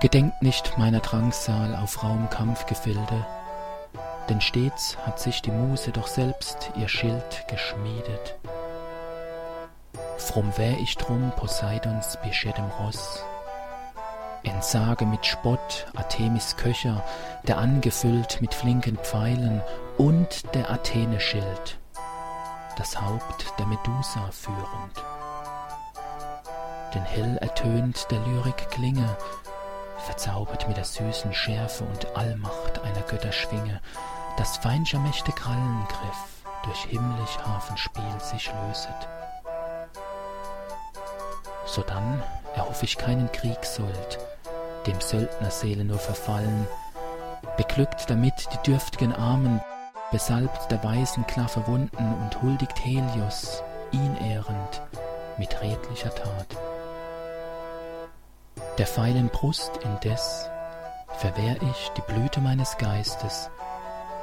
Gedenkt nicht meiner Drangsal auf rauem Kampfgefilde, denn stets hat sich die Muse doch selbst ihr Schild geschmiedet. Fromm wär ich drum Poseidons beschädem Ross, entsage mit Spott Artemis Köcher, der angefüllt mit flinken Pfeilen und der Athene Schild, das Haupt der Medusa führend. Denn hell ertönt der Lyrik Klinge, verzaubert mit der süßen Schärfe und Allmacht einer Götterschwinge, das feinscher Mächte Krallengriff durch himmlisch Hafenspiel sich löset. Sodann erhoff ich keinen Kriegssold, dem Söldnerseele nur verfallen, beglückt damit die dürft'gen Armen, besalbt der weißen Klaffe Wunden und huldigt Helios, ihn ehrend, mit redlicher Tat. Der feilen Brust indes verwehr ich die Blüte meines Geistes,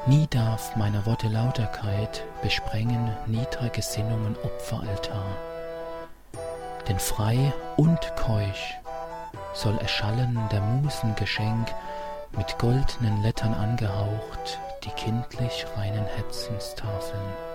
nie darf meiner Worte Lauterkeit besprengen niedre Gesinnungen Opferaltar. Denn frei und keusch soll erschallen der Musen Geschenk, mit goldnen Lettern angehaucht, die kindlich reinen Herzenstafeln.